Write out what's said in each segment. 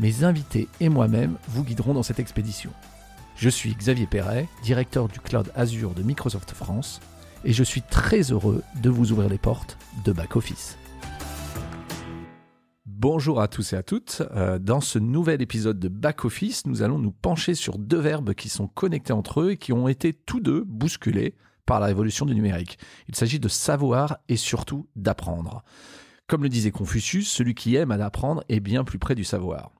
mes invités et moi-même vous guiderons dans cette expédition. Je suis Xavier Perret, directeur du cloud Azure de Microsoft France, et je suis très heureux de vous ouvrir les portes de Back Office. Bonjour à tous et à toutes. Euh, dans ce nouvel épisode de Back Office, nous allons nous pencher sur deux verbes qui sont connectés entre eux et qui ont été tous deux bousculés par la révolution du numérique. Il s'agit de savoir et surtout d'apprendre. Comme le disait Confucius, celui qui aime à apprendre est bien plus près du savoir.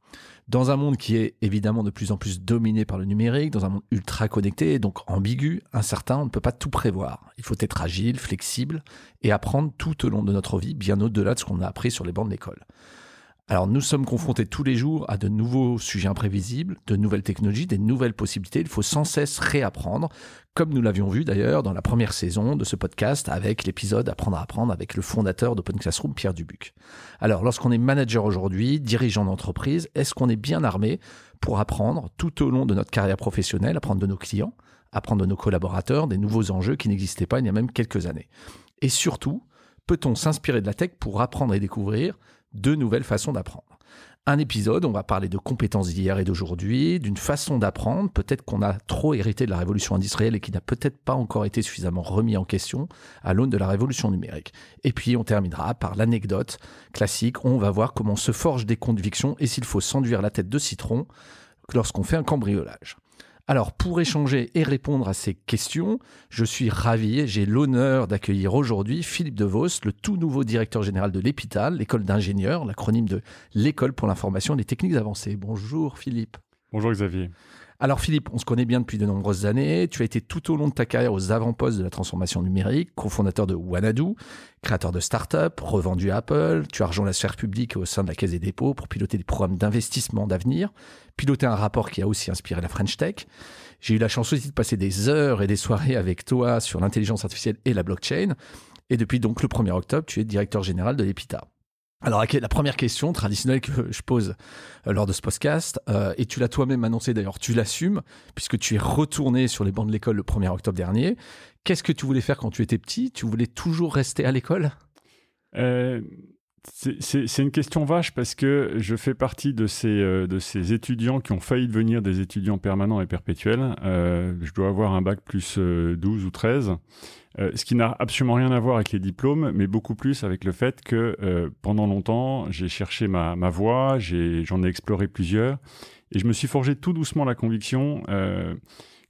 Dans un monde qui est évidemment de plus en plus dominé par le numérique, dans un monde ultra connecté, donc ambigu, incertain, on ne peut pas tout prévoir. Il faut être agile, flexible et apprendre tout au long de notre vie, bien au-delà de ce qu'on a appris sur les bancs de l'école. Alors nous sommes confrontés tous les jours à de nouveaux sujets imprévisibles, de nouvelles technologies, des nouvelles possibilités. Il faut sans cesse réapprendre, comme nous l'avions vu d'ailleurs dans la première saison de ce podcast avec l'épisode Apprendre à apprendre avec le fondateur d'Open Classroom, Pierre Dubuc. Alors lorsqu'on est manager aujourd'hui, dirigeant d'entreprise, est-ce qu'on est bien armé pour apprendre tout au long de notre carrière professionnelle, apprendre de nos clients, apprendre de nos collaborateurs, des nouveaux enjeux qui n'existaient pas il y a même quelques années? Et surtout, peut-on s'inspirer de la tech pour apprendre et découvrir de nouvelles façons d'apprendre. Un épisode, on va parler de compétences d'hier et d'aujourd'hui, d'une façon d'apprendre, peut-être qu'on a trop hérité de la révolution industrielle et qui n'a peut-être pas encore été suffisamment remis en question à l'aune de la révolution numérique. Et puis on terminera par l'anecdote classique, on va voir comment se forgent des convictions et s'il faut s'enduire la tête de citron lorsqu'on fait un cambriolage. Alors, pour échanger et répondre à ces questions, je suis ravi et j'ai l'honneur d'accueillir aujourd'hui Philippe Devos, le tout nouveau directeur général de l'EPITAL, l'école d'ingénieurs, l'acronyme de l'école pour l'information les techniques avancées. Bonjour Philippe. Bonjour Xavier. Alors Philippe, on se connaît bien depuis de nombreuses années. Tu as été tout au long de ta carrière aux avant-postes de la transformation numérique, cofondateur de Wanadu, créateur de start-up, revendu à Apple. Tu as rejoint la sphère publique au sein de la Caisse des dépôts pour piloter des programmes d'investissement d'avenir, piloter un rapport qui a aussi inspiré la French Tech. J'ai eu la chance aussi de passer des heures et des soirées avec toi sur l'intelligence artificielle et la blockchain. Et depuis donc le 1er octobre, tu es directeur général de l'EPITA. Alors, la première question traditionnelle que je pose euh, lors de ce podcast, euh, et tu l'as toi-même annoncé d'ailleurs, tu l'assumes, puisque tu es retourné sur les bancs de l'école le 1er octobre dernier. Qu'est-ce que tu voulais faire quand tu étais petit? Tu voulais toujours rester à l'école? Euh, C'est une question vache parce que je fais partie de ces, de ces étudiants qui ont failli devenir des étudiants permanents et perpétuels. je dois avoir un bac plus 12 ou 13. Euh, ce qui n'a absolument rien à voir avec les diplômes, mais beaucoup plus avec le fait que euh, pendant longtemps, j'ai cherché ma, ma voie, j'en ai, exploré plusieurs, et je me suis forgé tout doucement la conviction euh,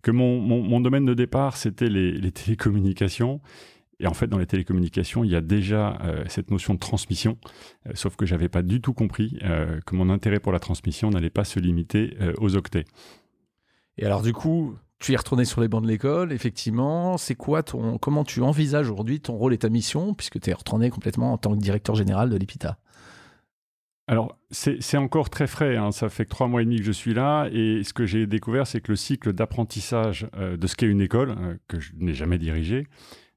que mon, mon, mon, domaine de départ, c'était les, les, télécommunications. Et en fait, dans les télécommunications, il y a déjà cette notion de transmission, sauf que j'avais pas du tout compris que mon intérêt pour la transmission n'allait pas se limiter aux octets. Et alors du coup, tu es retourné sur les bancs de l'école, effectivement. C'est quoi ton, comment tu envisages aujourd'hui ton rôle et ta mission, puisque tu es retourné complètement en tant que directeur général de l'EPITA? Alors, c'est encore très frais. Hein. Ça fait que trois mois et demi que je suis là. Et ce que j'ai découvert, c'est que le cycle d'apprentissage euh, de ce qu'est une école, euh, que je n'ai jamais dirigé,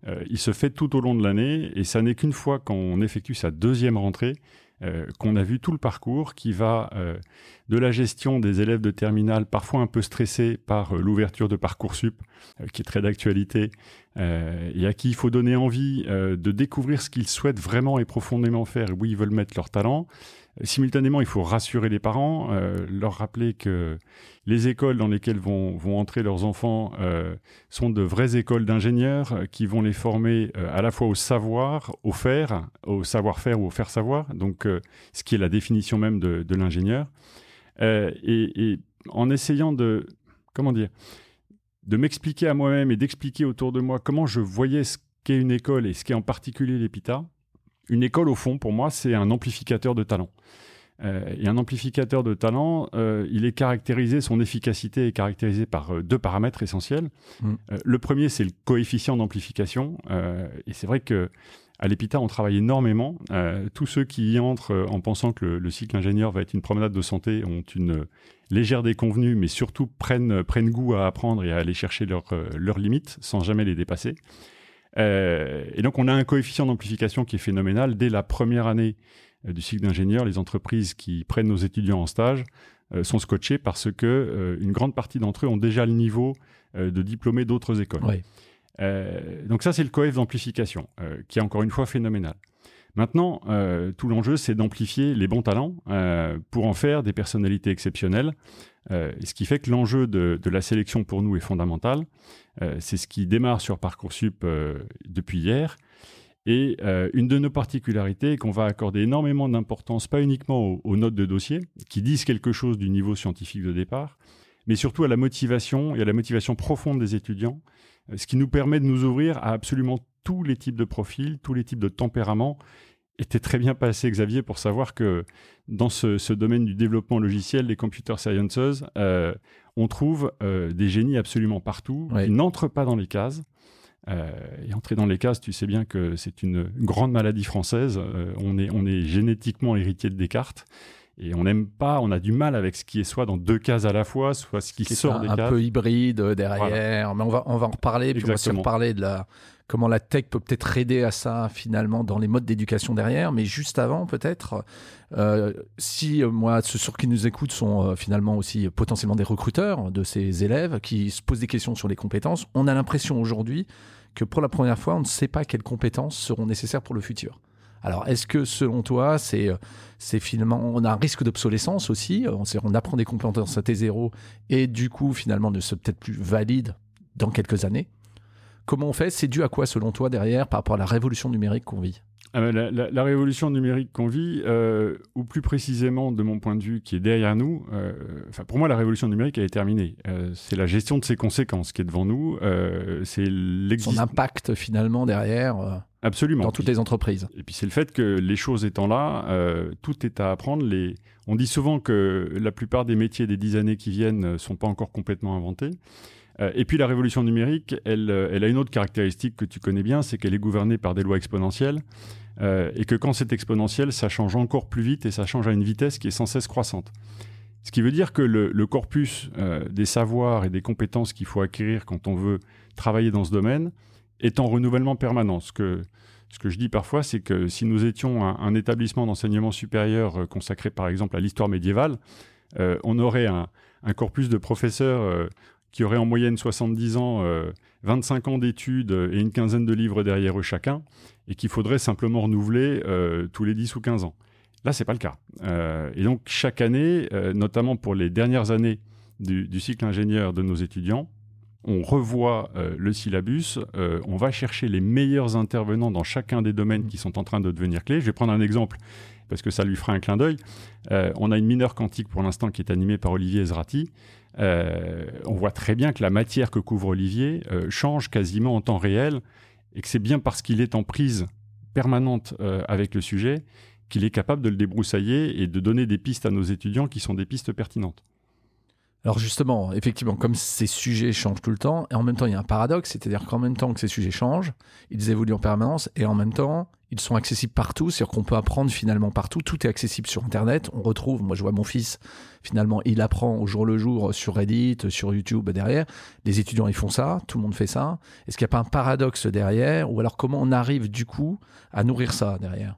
euh, il se fait tout au long de l'année. Et ça n'est qu'une fois qu'on effectue sa deuxième rentrée euh, qu'on a vu tout le parcours qui va euh, de la gestion des élèves de terminale, parfois un peu stressés par euh, l'ouverture de Parcoursup, qui est très d'actualité, et à qui il faut donner envie de découvrir ce qu'ils souhaitent vraiment et profondément faire, où ils veulent mettre leur talent, Simultanément, il faut rassurer les parents, euh, leur rappeler que les écoles dans lesquelles vont, entrer leurs enfants euh, sont de vraies écoles d'ingénieurs euh, qui vont les former à la fois au savoir, au faire, au savoir-faire ou au faire savoir, donc ce qui est la définition même de l'ingénieur. Et, et, en essayant de, comment dire, de m'expliquer à moi-même et d'expliquer autour de moi comment je voyais ce qu'est une école et ce qu'est en particulier l'EPITA, une école, au fond, pour moi, c'est un amplificateur de talent. Euh, et un amplificateur de talent, euh, il est caractérisé, son efficacité est caractérisée par euh, deux paramètres essentiels. Mm. le premier, c'est le coefficient d'amplification. et c'est vrai que À l'EPITA, on travaille énormément. tous ceux qui y entrent en pensant que le, cycle ingénieur va être une promenade de santé ont une légère déconvenue, mais surtout prennent, goût à apprendre et à aller chercher leurs limites sans jamais les dépasser. et donc, on a un coefficient d'amplification qui est phénoménal. Dès la première année du cycle d'ingénieur, les entreprises qui prennent nos étudiants en stage euh, sont scotchés parce que euh, une grande partie d'entre eux ont déjà le niveau euh, de diplômés d'autres écoles. Donc ça, c'est le coef d'amplification, qui est encore une fois phénoménal. Maintenant, tout l'enjeu, c'est d'amplifier les bons talents pour en faire des personnalités exceptionnelles. ce qui fait que l'enjeu de, la sélection pour nous est fondamental. c'est ce qui démarre sur Parcoursup depuis hier. Et euh, une de nos particularités est qu'on va accorder énormément d'importance, pas uniquement aux, notes de dossier, qui disent quelque chose du niveau scientifique de départ, mais surtout à la motivation et à la motivation profonde des étudiants, euh, ce qui nous permet de nous ouvrir à absolument tous les types de profils, tous les types de tempéraments. Était très bien passé, Xavier, pour savoir que dans ce, domaine du développement logiciel, des computer sciences, euh, on trouve des génies absolument partout, qui n'entrent pas dans les cases, euh, et entrer dans les cases, tu sais bien que c'est une grande maladie française. Euh, on, est, on est génétiquement héritier de Descartes. Et on n'aime pas, on a du mal avec ce qui est soit dans deux cases à la fois, soit ce qui sort des cases. Un peu hybride euh, derrière. Mais on va, on va en reparler. Puis on va aussi reparler de la, comment la tech peut peut-être aider à ça finalement dans les modes d'éducation derrière. Mais juste avant, peut-être, euh, si moi, ceux qui nous écoutent sont finalement aussi potentiellement des recruteurs de ces élèves qui se posent des questions sur les compétences, on a l'impression aujourd'hui que pour la première fois, on ne sait pas quelles compétences seront nécessaires pour le futur. Alors, est-ce que selon toi, c'est, c'est finalement, on a un risque d'obsolescence aussi on, on apprend des compétences à T0 et du coup, finalement, ne sont peut-être plus valides dans quelques années. Comment on fait? C'est dû à quoi, selon toi, derrière, par rapport à la révolution numérique qu'on vit? Ah ben, la, révolution numérique qu'on vit, euh, ou plus précisément de mon point de vue qui est derrière nous, euh, pour moi la révolution numérique elle est terminée. Euh, c'est la gestion de ses conséquences qui est devant nous. c'est son impact finalement derrière. Absolument. Dans toutes les entreprises. Et puis c'est le fait que les choses étant là, tout est à apprendre. Les... On dit souvent que la plupart des métiers des dix années qui viennent ne sont pas encore complètement inventés. et puis la révolution numérique, elle, elle, a une autre caractéristique que tu connais bien, c'est qu'elle est gouvernée par des lois exponentielles. Euh, et que quand c'est exponentiel, ça change encore plus vite et ça change à une vitesse qui est sans cesse croissante. Ce qui veut dire que le, corpus euh, des savoirs et des compétences qu'il faut acquérir quand on veut travailler dans ce domaine est en renouvellement permanent. Ce que, je dis parfois, c'est que si nous étions un, établissement d'enseignement supérieur euh, consacré par exemple à l'histoire médiévale, on aurait un, un, corpus de professeurs qui auraient en moyenne 70 ans, 25 ans d'études et une quinzaine de livres derrière eux chacun et qu'il faudrait simplement renouveler euh, tous les 10 ou 15 ans. Là, c'est pas le cas. Euh, et donc, chaque année, euh, notamment pour les dernières années du, cycle ingénieur de nos étudiants, on revoit le syllabus, on va chercher les meilleurs intervenants dans chacun des domaines qui sont en train de devenir clés. Je vais prendre un exemple parce que ça lui fera un clin d'œil. on a une mineure quantique pour l'instant qui est animée par Olivier Ezrati. on voit très bien que la matière que couvre Olivier change quasiment en temps réel et que c'est bien parce qu'il est en prise permanente euh, avec le sujet qu'il est capable de le débroussailler et de donner des pistes à nos étudiants qui sont des pistes pertinentes. Alors justement, effectivement, comme ces sujets changent tout le temps, et en même temps il y a un paradoxe, c'est-à-dire qu'en même temps que ces sujets changent, ils évoluent en permanence, et en même temps ils sont accessibles partout, c'est-à-dire qu'on peut apprendre finalement partout, tout est accessible sur Internet, on retrouve, moi je vois mon fils, finalement il apprend au jour le jour sur Reddit, sur YouTube derrière, les étudiants ils font ça, tout le monde fait ça, est-ce qu'il n'y a pas un paradoxe derrière, ou alors comment on arrive du coup à nourrir ça derrière?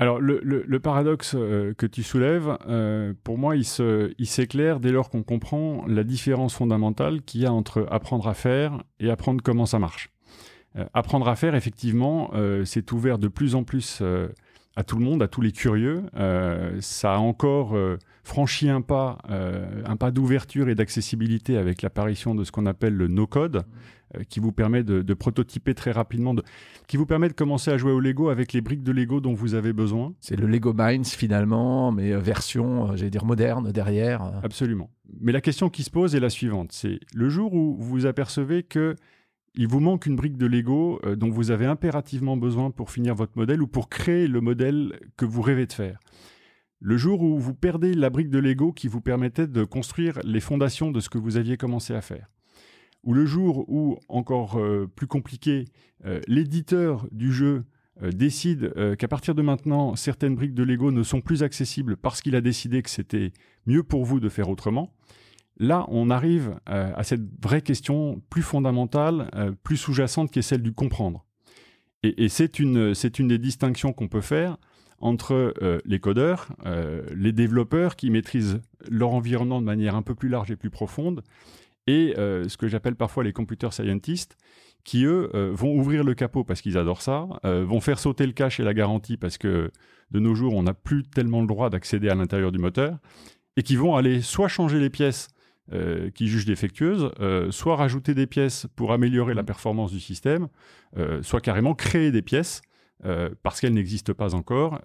Alors, le, paradoxe euh, que tu soulèves, euh, pour moi, il, s'éclaire dès lors qu'on comprend la différence fondamentale qu'il y a entre apprendre à faire et apprendre comment ça marche. Euh, apprendre à faire, effectivement, c'est ouvert de plus en plus à tout le monde, à tous les curieux. ça a encore franchi un pas, un pas d'ouverture et d'accessibilité avec l'apparition de ce qu'on appelle le no-code. Euh, qui vous permet de, prototyper très rapidement, qui vous permet de commencer à jouer au Lego avec les briques de Lego dont vous avez besoin. C'est le Lego Minds finalement, mais euh, version, euh, j'allais dire, moderne derrière. Absolument. Mais la question qui se pose est la suivante, c'est le jour où vous vous apercevez que il vous manque une brique de Lego dont vous avez impérativement besoin pour finir votre modèle ou pour créer le modèle que vous rêvez de faire. Le jour où vous perdez la brique de Lego qui vous permettait de construire les fondations de ce que vous aviez commencé à faire ou le jour où, encore euh, plus compliqué, euh, l'éditeur du jeu décide qu'à partir de maintenant, certaines briques de Lego ne sont plus accessibles parce qu'il a décidé que c'était mieux pour vous de faire autrement, là, on arrive à cette vraie question plus fondamentale, plus sous-jacente, qui est celle du comprendre. Et, c'est une, une des distinctions qu'on peut faire entre euh, les codeurs, euh, les développeurs qui maîtrisent leur environnement de manière un peu plus large et plus profonde, et euh, ce que j'appelle parfois les computer scientists, qui eux vont ouvrir le capot parce qu'ils adorent ça, vont faire sauter le cache et la garantie parce que de nos jours on n'a plus tellement le droit d'accéder à l'intérieur du moteur, et qui vont aller soit changer les pièces euh, qui jugent défectueuses, euh, soit rajouter des pièces pour améliorer la mm. performance du système, euh, soit carrément créer des pièces parce qu'elles n'existent pas encore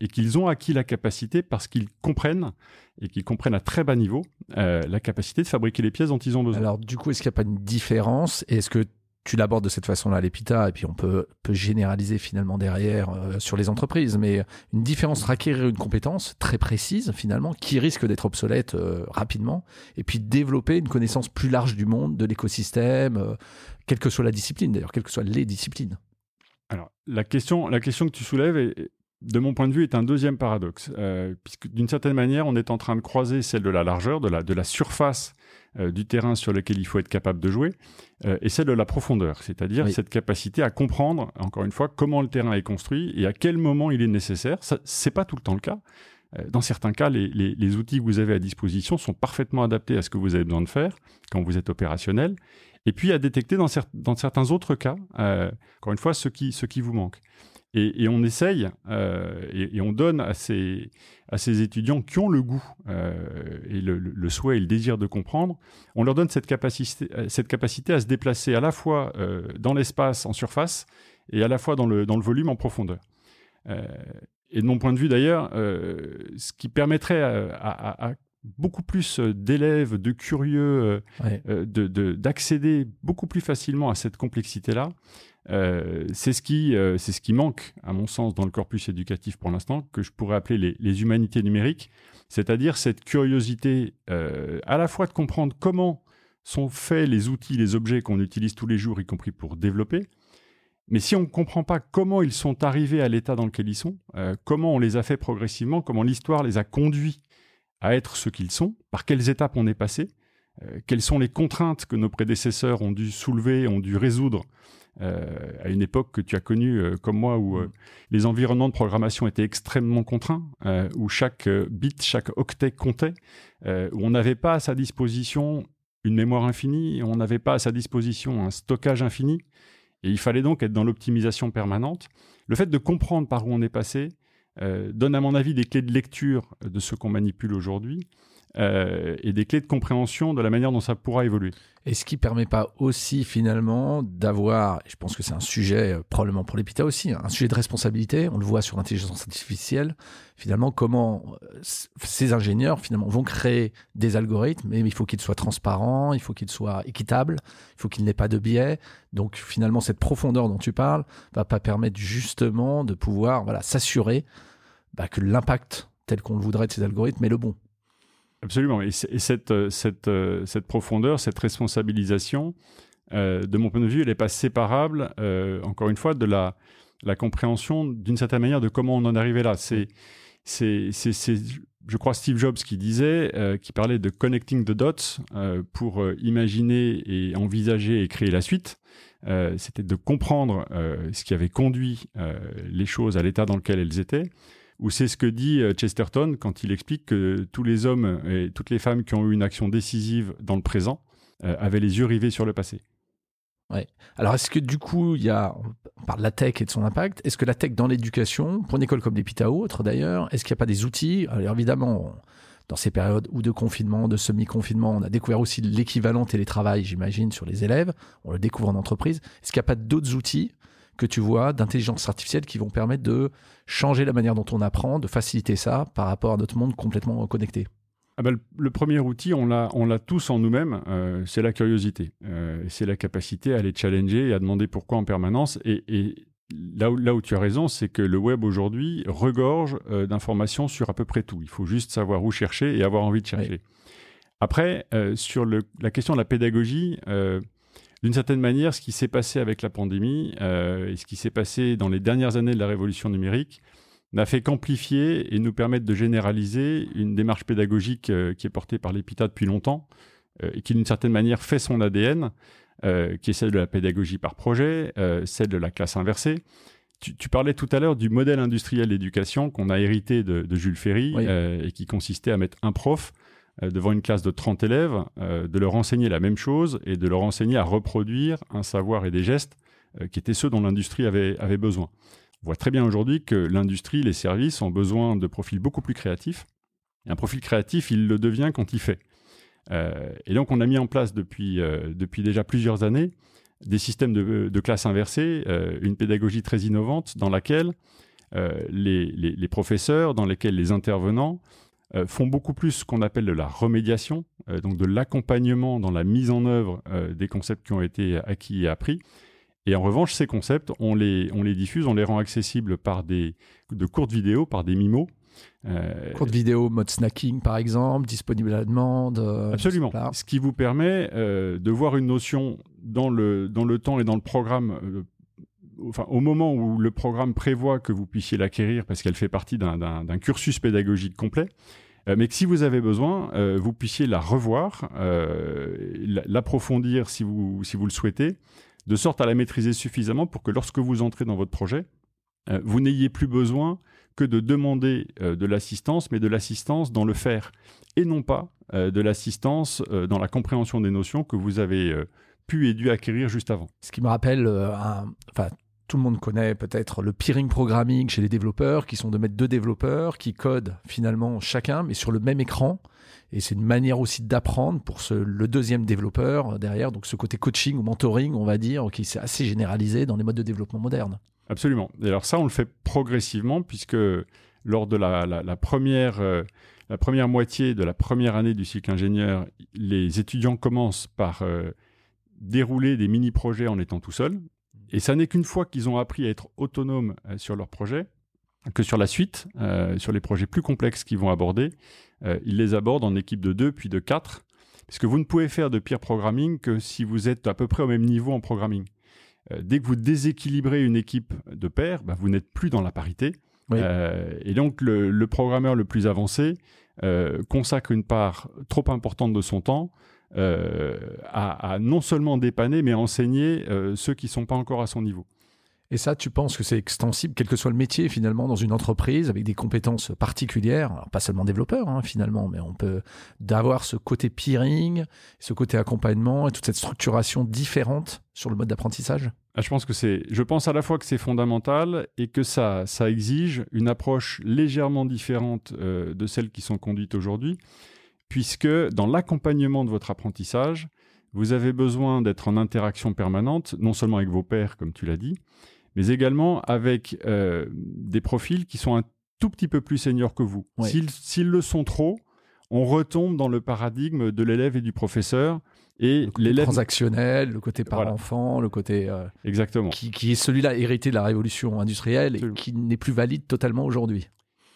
et qu'ils ont acquis la capacité parce qu'ils comprennent et qu'ils comprennent à très bas niveau la capacité de fabriquer les pièces dont ils ont besoin. Alors du coup, est-ce qu'il n'y a pas une différence? Est-ce que tu l'abordes de cette façon-là, l'EPITA, et puis on peut, peut généraliser finalement derrière euh, sur les entreprises, mais une différence entre acquérir une compétence très précise finalement, qui risque d'être obsolète euh, rapidement, et puis développer une connaissance plus large du monde, de l'écosystème, euh, quelle que soit la discipline d'ailleurs, quelles que soient les disciplines? Alors la question, la question que tu soulèves est, de mon point de vue, est un deuxième paradoxe, puisque d'une certaine manière, on est en train de croiser celle de la largeur, de la, de la surface euh, du terrain sur lequel il faut être capable de jouer, euh, et celle de la profondeur, c'est-à-dire cette capacité à comprendre, encore une fois, comment le terrain est construit et à quel moment il est nécessaire. Ce n'est pas tout le temps le cas. Euh, dans certains cas, les, outils que vous avez à disposition sont parfaitement adaptés à ce que vous avez besoin de faire quand vous êtes opérationnel, et puis à détecter dans, certains autres cas, encore une fois, ce qui, vous manque. Et, on essaye euh, et, on donne à ces, à étudiants qui ont le goût euh, et le, souhait et le désir de comprendre, on leur donne cette capacité, à se déplacer à la fois euh, dans l'espace en surface et à la fois dans le, dans le volume en profondeur. et de mon point de vue d'ailleurs, ce qui permettrait à, beaucoup plus d'élèves, de curieux, d'accéder beaucoup plus facilement à cette complexité-là, euh, c'est ce qui euh, c'est ce qui manque à mon sens dans le corpus éducatif pour l'instant que je pourrais appeler les, humanités numériques, c'est-à-dire cette curiosité euh, à la fois de comprendre comment sont faits les outils, les objets qu'on utilise tous les jours, y compris pour développer, mais si on ne comprend pas comment ils sont arrivés à l'état dans lequel ils sont, comment on les a fait progressivement, comment l'histoire les a conduits à être ce qu'ils sont, par quelles étapes on est passé, quelles sont les contraintes que nos prédécesseurs ont dû soulever, ont dû résoudre euh, à une époque que tu as connue euh, comme moi, où euh, les environnements de programmation étaient extrêmement contraints, où chaque bit, chaque octet comptait, où on n'avait pas à sa disposition une mémoire infinie, on n'avait pas à sa disposition un stockage infini, et il fallait donc être dans l'optimisation permanente. Le fait de comprendre par où on est passé donne à mon avis des clés de lecture de ce qu'on manipule aujourd'hui, euh, et des clés de compréhension de la manière dont ça pourra évoluer. Et ce qui permet pas aussi finalement d'avoir, je pense que c'est un sujet euh, probablement pour l'EPITA aussi, hein, un sujet de responsabilité, on le voit sur l'intelligence artificielle, finalement comment euh, ces ingénieurs finalement vont créer des algorithmes, mais il faut qu'ils soient transparents, il faut qu'ils soient équitables, il faut qu'il n'ait pas de biais. Donc finalement cette profondeur dont tu parles va pas permettre justement de pouvoir voilà, s'assurer bah, que l'impact tel qu'on le voudrait de ces algorithmes est le bon. Absolument. Et, cette, euh, euh, cette, profondeur, cette responsabilisation, euh, de mon point de vue, elle n'est pas séparable, encore une fois, de la, compréhension, d'une certaine manière, de comment on en arrivé là. C'est, c'est, je crois, Steve Jobs qui disait, qui parlait de connecting the dots pour imaginer et envisager et créer la suite. C'était de comprendre ce qui avait conduit les choses à l'état dans lequel elles étaient ou c'est ce que dit euh, Chesterton quand il explique que tous les hommes et toutes les femmes qui ont eu une action décisive dans le présent euh, avaient les yeux rivés sur le passé. Ouais. Alors, est-ce que du coup, il y on parle de la tech et de son impact, est-ce que la tech dans l'éducation, pour une école comme l'EPITA ou autre d'ailleurs, est-ce qu'il n'y a pas des outils? Alors évidemment, dans ces périodes ou de confinement, de semi-confinement, on a découvert aussi l'équivalent télétravail, j'imagine, sur les élèves. On le découvre en entreprise. Est-ce qu'il n'y a pas d'autres outils que tu vois d'intelligence artificielle qui vont permettre de changer la manière dont on apprend, de faciliter ça par rapport à notre monde complètement connecté ah ben, le, premier outil, on l'a, on l'a tous en nous-mêmes, euh, c'est la curiosité. Euh, c'est la capacité à aller challenger et à demander pourquoi en permanence. Et, là, où, là où tu as raison, c'est que le web aujourd'hui regorge euh, d'informations sur à peu près tout. Il faut juste savoir où chercher et avoir envie de chercher. Après, sur le, la question de la pédagogie, d'une certaine manière, ce qui s'est passé avec la pandémie et ce qui s'est passé dans les dernières années de la révolution numérique n'a fait qu'amplifier et nous permettre de généraliser une démarche pédagogique qui est portée par l'EPITA depuis longtemps et qui, d'une certaine manière, fait son ADN, qui est celle de la pédagogie par projet, celle de la classe inversée. Tu, parlais tout à l'heure du modèle industriel d'éducation qu'on a hérité de, Jules Ferry euh, et qui consistait à mettre un prof euh, devant une classe de 30 élèves, euh, de leur enseigner la même chose et de leur enseigner à reproduire un savoir et des gestes qui étaient ceux dont l'industrie avait, besoin. On voit très bien aujourd'hui que l'industrie, les services ont besoin de profils beaucoup plus créatifs. Et un profil créatif, il le devient quand il fait. et donc, on a mis en place depuis, depuis déjà plusieurs années des systèmes de, classe inversée, euh, une pédagogie très innovante dans laquelle euh, les, professeurs, dans lesquels les intervenants euh, font beaucoup plus ce qu'on appelle de la remédiation, donc de l'accompagnement dans la mise en œuvre des concepts qui ont été acquis et appris. Et en revanche, ces concepts, on les, on les diffuse, on les rend accessibles par des, de courtes vidéos, par des mimos, euh, Courte vidéo, mode snacking par exemple, disponible à la demande. Euh, Absolument. Ce qui vous permet euh, de voir une notion dans le, dans le temps et dans le programme au moment où le programme prévoit que vous puissiez l'acquérir parce qu'elle fait partie d'un cursus pédagogique complet, mais que si vous avez besoin, vous puissiez la revoir, l'approfondir si vous, le souhaitez, de sorte à la maîtriser suffisamment pour que lorsque vous entrez dans votre projet, vous n'ayez plus besoin que de demander euh, de l'assistance, mais de l'assistance dans le faire, et non pas euh, de l'assistance euh, dans la compréhension des notions que vous avez pu et dû acquérir juste avant. Ce qui me rappelle, enfin, tout le monde connaît peut-être le peering programming chez les développeurs, qui sont de mettre deux développeurs qui codent finalement chacun, mais sur le même écran. Et c'est une manière aussi d'apprendre pour le deuxième développeur derrière. Donc ce côté coaching ou mentoring, on va dire, qui s'est assez généralisé dans les modes de développement modernes. Absolument. Et alors ça, on le fait progressivement puisque lors de la, première, euh, première moitié de la première année du cycle ingénieur, les étudiants commencent par euh, dérouler des mini-projets en étant tout seuls. Et ça n'est qu'une fois qu'ils ont appris à être autonomes euh, sur leur projet que sur la suite, sur les projets plus complexes qu'ils vont aborder, ils les abordent en équipe de deux puis de quatre, puisque vous ne pouvez faire de peer programming que si vous êtes à peu près au même niveau en programming. Euh, dès que vous déséquilibrez une équipe de pairs, bah, vous n'êtes plus dans la parité. Euh, et donc le, programmeur le plus avancé euh, consacre une part trop importante de son temps à, à, non seulement dépanner, mais à enseigner ceux qui ne sont pas encore à son niveau. Et ça, tu penses que c'est extensible, quel que soit le métier finalement, dans une entreprise avec des compétences particulières, pas seulement développeur hein, finalement, mais on peut d'avoir ce côté peering, ce côté accompagnement et toute cette structuration différente sur le mode d'apprentissage? Ah, je pense que c'est, je pense à la fois que c'est fondamental et que ça, ça exige une approche légèrement différente euh, de celles qui sont conduites aujourd'hui, puisque dans l'accompagnement de votre apprentissage, vous avez besoin d'être en interaction permanente, non seulement avec vos pairs, comme tu l'as dit, mais également avec euh, des profils qui sont un tout petit peu plus seniors que vous. S'ils le sont trop, on retombe dans le paradigme de l'élève et du professeur. Et l'élève transactionnel, le côté parent-enfant, le côté euh, exactement qui, est celui-là hérité de la révolution industrielle et qui n'est plus valide totalement aujourd'hui.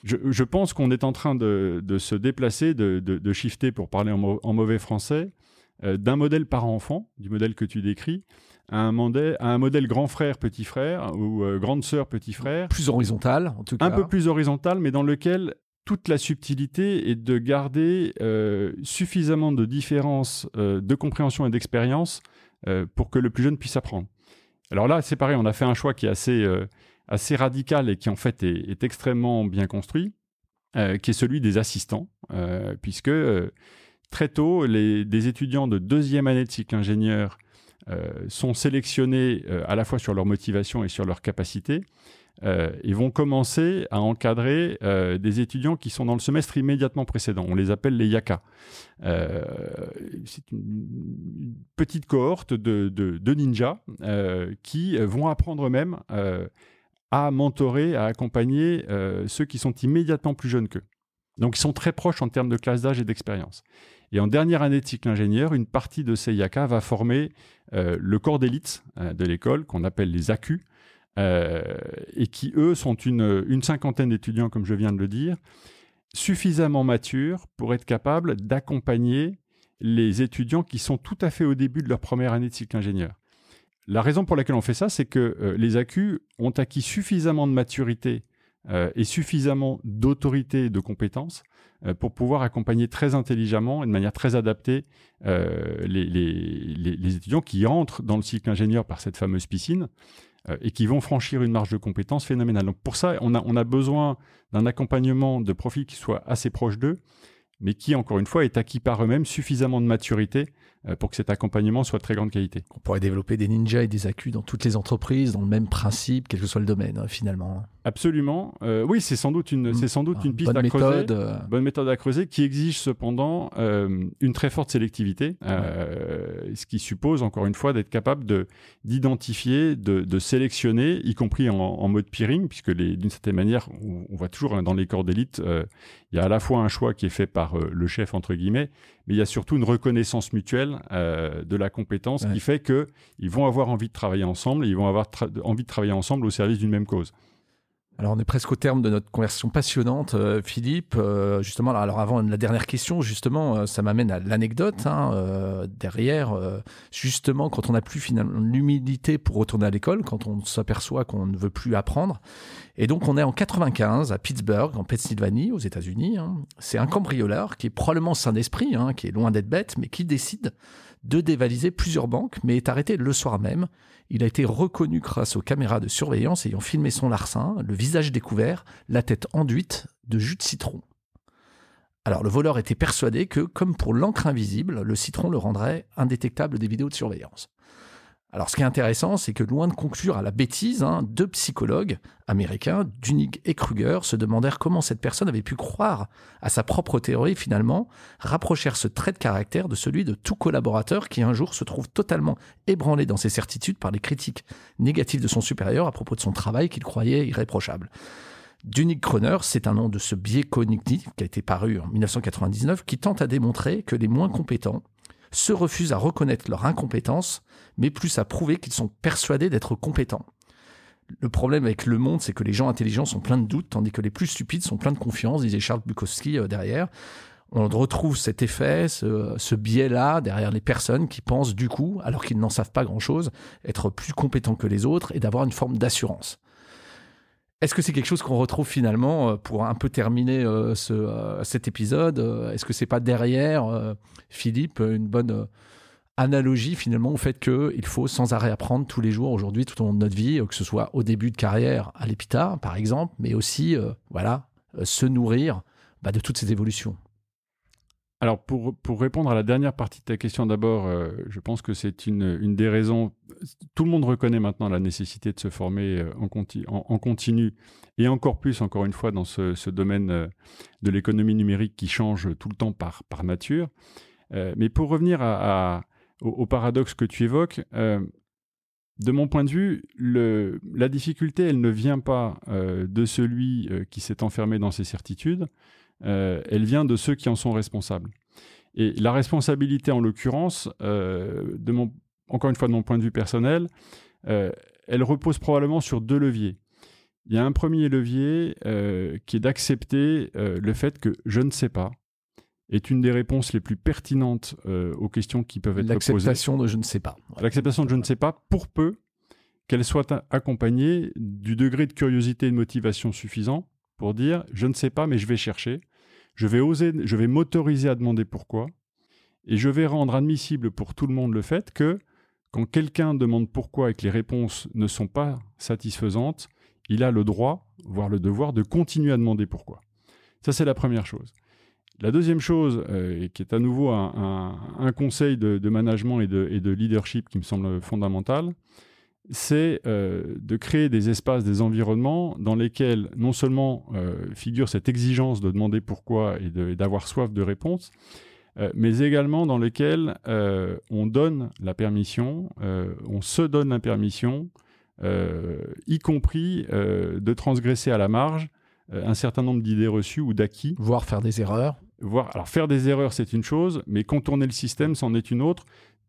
Je, pense qu'on est en train de, se déplacer, de, shifter, pour parler en, mauvais français, euh, d'un modèle parent-enfant, du modèle que tu décris, à un, modèle, un modèle grand frère, petit frère, ou euh, grande sœur, petit frère. Plus horizontal, en tout cas. Un peu plus horizontal, mais dans lequel toute la subtilité est de garder euh, suffisamment de différences de compréhension et d'expérience pour que le plus jeune puisse apprendre. Alors là, c'est pareil, on a fait un choix qui est assez, assez radical et qui en fait est, extrêmement bien construit, qui est celui des assistants, puisque très tôt, les, des étudiants de deuxième année de cycle ingénieur euh, sont sélectionnés euh, à la fois sur leur motivation et sur leur capacité euh, et vont commencer à encadrer des étudiants qui sont dans le semestre immédiatement précédent. On les appelle les YAKA. c'est une petite cohorte de, de ninjas qui vont apprendre eux-mêmes à mentorer, à accompagner ceux qui sont immédiatement plus jeunes qu'eux. Donc ils sont très proches en termes de classe d'âge et d'expérience. Et en dernière année de cycle ingénieur, une partie de ces va former euh, le corps d'élite euh, de l'école, qu'on appelle les ACU, euh, et qui, eux, sont une cinquantaine d'étudiants, comme je viens de le dire, suffisamment matures pour être capables d'accompagner les étudiants qui sont tout à fait au début de leur première année de cycle ingénieur. La raison pour laquelle on fait ça, c'est que euh, les ACU ont acquis suffisamment de maturité euh, et suffisamment d'autorité et de compétences euh, pour pouvoir accompagner très intelligemment et de manière très adaptée les, étudiants qui entrent dans le cycle ingénieur par cette fameuse piscine et qui vont franchir une marge de compétences phénoménale. Donc pour ça, on a, on a besoin d'un accompagnement de profils qui soit assez proche d'eux, mais qui, encore une fois, est acquis par eux-mêmes suffisamment de maturité pour que cet accompagnement soit de très grande qualité. On pourrait développer des ninjas et des accus dans toutes les entreprises, dans le même principe, quel que soit le domaine, hein, finalement. Absolument. Euh, oui, c'est sans doute une, c'est sans doute ah, une piste à creuser. Euh. Bonne méthode à creuser qui exige cependant une très forte sélectivité, ce qui suppose encore une fois d'être capable de d'identifier, de, sélectionner, y compris en, mode peering, puisque d'une certaine manière, on, on, voit toujours hein, dans les corps d'élite, il y a à la fois un choix qui est fait par le chef entre guillemets, mais il y a surtout une reconnaissance mutuelle euh, de la compétence qui fait qu'ils vont avoir envie de travailler ensemble, et ils vont avoir envie de travailler ensemble au service d'une même cause. Alors on est presque au terme de notre conversation passionnante, euh, Philippe. Euh, justement, alors avant la dernière question, justement, ça m'amène à l'anecdote hein, derrière. justement, quand on n'a plus finalement l'humilité pour retourner à l'école, quand on s'aperçoit qu'on ne veut plus apprendre, et donc on est en 95 à Pittsburgh, en Pennsylvanie, aux États-Unis. Hein. C'est un cambrioleur qui est probablement sain d'esprit, hein, qui est loin d'être bête, mais qui décide de dévaliser plusieurs banques, mais est arrêté le soir même. Il a été reconnu grâce aux caméras de surveillance ayant filmé son larcin, le visage découvert, la tête enduite de jus de citron. Alors le voleur était persuadé que, comme pour l'encre invisible, le citron le rendrait indétectable des vidéos de surveillance. Alors, ce qui est intéressant, c'est que loin de conclure à la bêtise, hein, deux psychologues américains, Dunig et Kruger, se demandèrent comment cette personne avait pu croire à sa propre théorie finalement rapprochèrent ce trait de caractère de celui de tout collaborateur qui un jour se trouve totalement ébranlé dans ses certitudes par les critiques négatives de son supérieur à propos de son travail qu'il croyait irréprochable. Dunig Kroner, c'est un nom de ce biais cognitif qui a été paru en 1999, qui tente à démontrer que les moins compétents se refusent à reconnaître leur incompétence, mais plus à prouver qu'ils sont persuadés d'être compétents. Le problème avec le monde, c'est que les gens intelligents sont pleins de doutes, tandis que les plus stupides sont pleins de confiance, disait Charles Bukowski euh, derrière. On retrouve cet effet, ce, biais-là derrière les personnes qui pensent du coup, alors qu'ils n'en savent pas grand-chose, être plus compétents que les autres et d'avoir une forme d'assurance. Est-ce que c'est quelque chose qu'on retrouve finalement euh, pour un peu terminer euh, ce, euh, cet épisode Est-ce que c'est pas derrière, Philippe, une bonne analogie finalement au fait qu'il faut sans arrêt apprendre tous les jours aujourd'hui tout au long de notre vie, que ce soit au début de carrière à l'EPITA par exemple, mais aussi voilà se nourrir bah, de toutes ces évolutions. Alors, pour, pour, répondre à la dernière partie de ta question, d'abord, je pense que c'est une, une, des raisons. Tout le monde reconnaît maintenant la nécessité de se former euh, en, continu et encore plus, encore une fois, dans ce, domaine euh, de l'économie numérique qui change tout le temps par, nature. mais pour revenir au, paradoxe que tu évoques, de mon point de vue, la difficulté, elle ne vient pas de celui qui s'est enfermé dans ses certitudes, euh, elle vient de ceux qui en sont responsables. Et la responsabilité, en l'occurrence, euh, encore une fois de mon point de vue personnel, euh, elle repose probablement sur deux leviers. Il y a un premier levier qui est d'accepter le fait que je ne sais pas est une des réponses les plus pertinentes aux questions qui peuvent être posées. L'acceptation de je ne sais pas. L'acceptation de je ne sais pas, pour peu qu'elle soit accompagnée du degré de curiosité et de motivation suffisant pour dire je ne sais pas, mais je vais chercher je vais oser, je vais m'autoriser à demander pourquoi, et je vais rendre admissible pour tout le monde le fait que quand quelqu'un demande pourquoi et que les réponses ne sont pas satisfaisantes, il a le droit, voire le devoir, de continuer à demander pourquoi. Ça, c'est la première chose. La deuxième chose, euh, qui est à nouveau un, conseil de, management et de, et de, leadership qui me semble fondamental, c'est euh, de créer des espaces, des environnements dans lesquels non seulement euh, figure cette exigence de demander pourquoi et d'avoir soif de réponse, euh, mais également dans lesquels on donne la permission, on se donne la permission, y compris de transgresser à la marge un certain nombre d'idées reçues ou d'acquis. Voire faire des erreurs. Voir, alors faire des erreurs, c'est une chose, mais contourner le système, c'en est une autre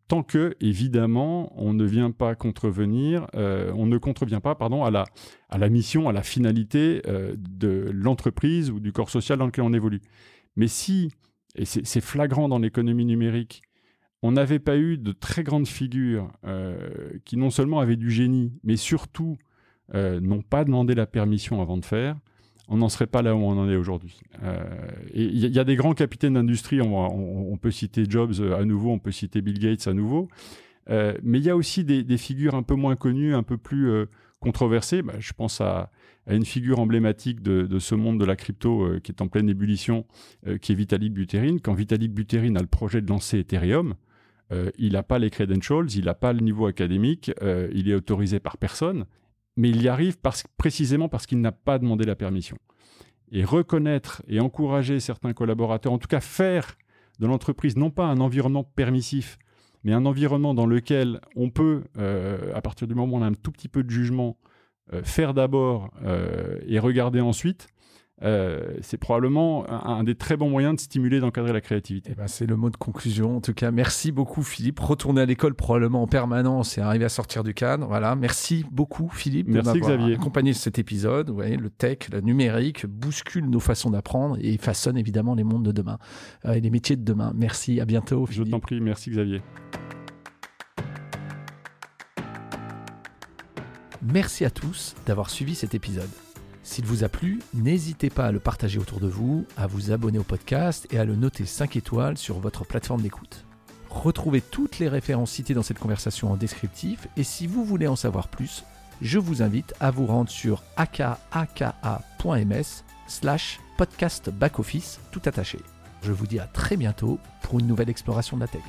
tant que, évidemment, on ne vient pas contrevenir, euh, on ne contrevient pas, pardon, à la, à la mission, à la finalité euh, de l'entreprise ou du corps social dans lequel on évolue. Mais si et c'est flagrant dans l'économie numérique, on n'avait pas eu de très grandes figures qui non seulement avaient du génie, mais surtout n'ont pas demandé la permission avant de faire, on n'en serait pas là où on en est aujourd'hui. il y, a des grands capitaines d'industrie, on, peut citer Jobs à nouveau, on peut citer Bill Gates à nouveau, mais il y a aussi des, figures un peu moins connues, un peu plus controversées. Bah, je pense à, une figure emblématique de, ce monde de la crypto euh, qui est en pleine ébullition, euh, qui est Vitalik Buterin. Quand Vitalik Buterin a le projet de lancer Ethereum, euh, il n'a pas les credentials, il n'a pas le niveau académique, il est autorisé par personne, mais il y arrive précisément parce qu'il n'a pas demandé la permission. Et reconnaître et encourager certains collaborateurs, en tout cas faire de l'entreprise non pas un environnement permissif, mais un environnement dans lequel on peut, à partir du moment où on a un tout petit peu de jugement, euh, faire d'abord euh, et regarder ensuite, euh, c'est probablement un, des très bons moyens de stimuler, d'encadrer la créativité. Eh ben, c'est le mot de conclusion. En tout cas, merci beaucoup Philippe. Retourner à l'école probablement en permanence et arriver à sortir du cadre. Voilà, merci beaucoup Philippe merci, de m'avoir accompagné cet épisode. Vous voyez, le tech, le numérique bouscule nos façons d'apprendre et façonne évidemment les mondes de demain et les métiers de demain. Merci, à bientôt. Philippe. Je t'en prie, merci Xavier. Merci à tous d'avoir suivi cet épisode. S'il vous a plu, n'hésitez pas à le partager autour de vous, à vous abonner au podcast et à le noter 5 étoiles sur votre plateforme d'écoute. Retrouvez toutes les références citées dans cette conversation en descriptif et si vous voulez en savoir plus, je vous invite à vous rendre sur akaka.ms slash podcast backoffice tout attaché. Je vous dis à très bientôt pour une nouvelle exploration de la tech.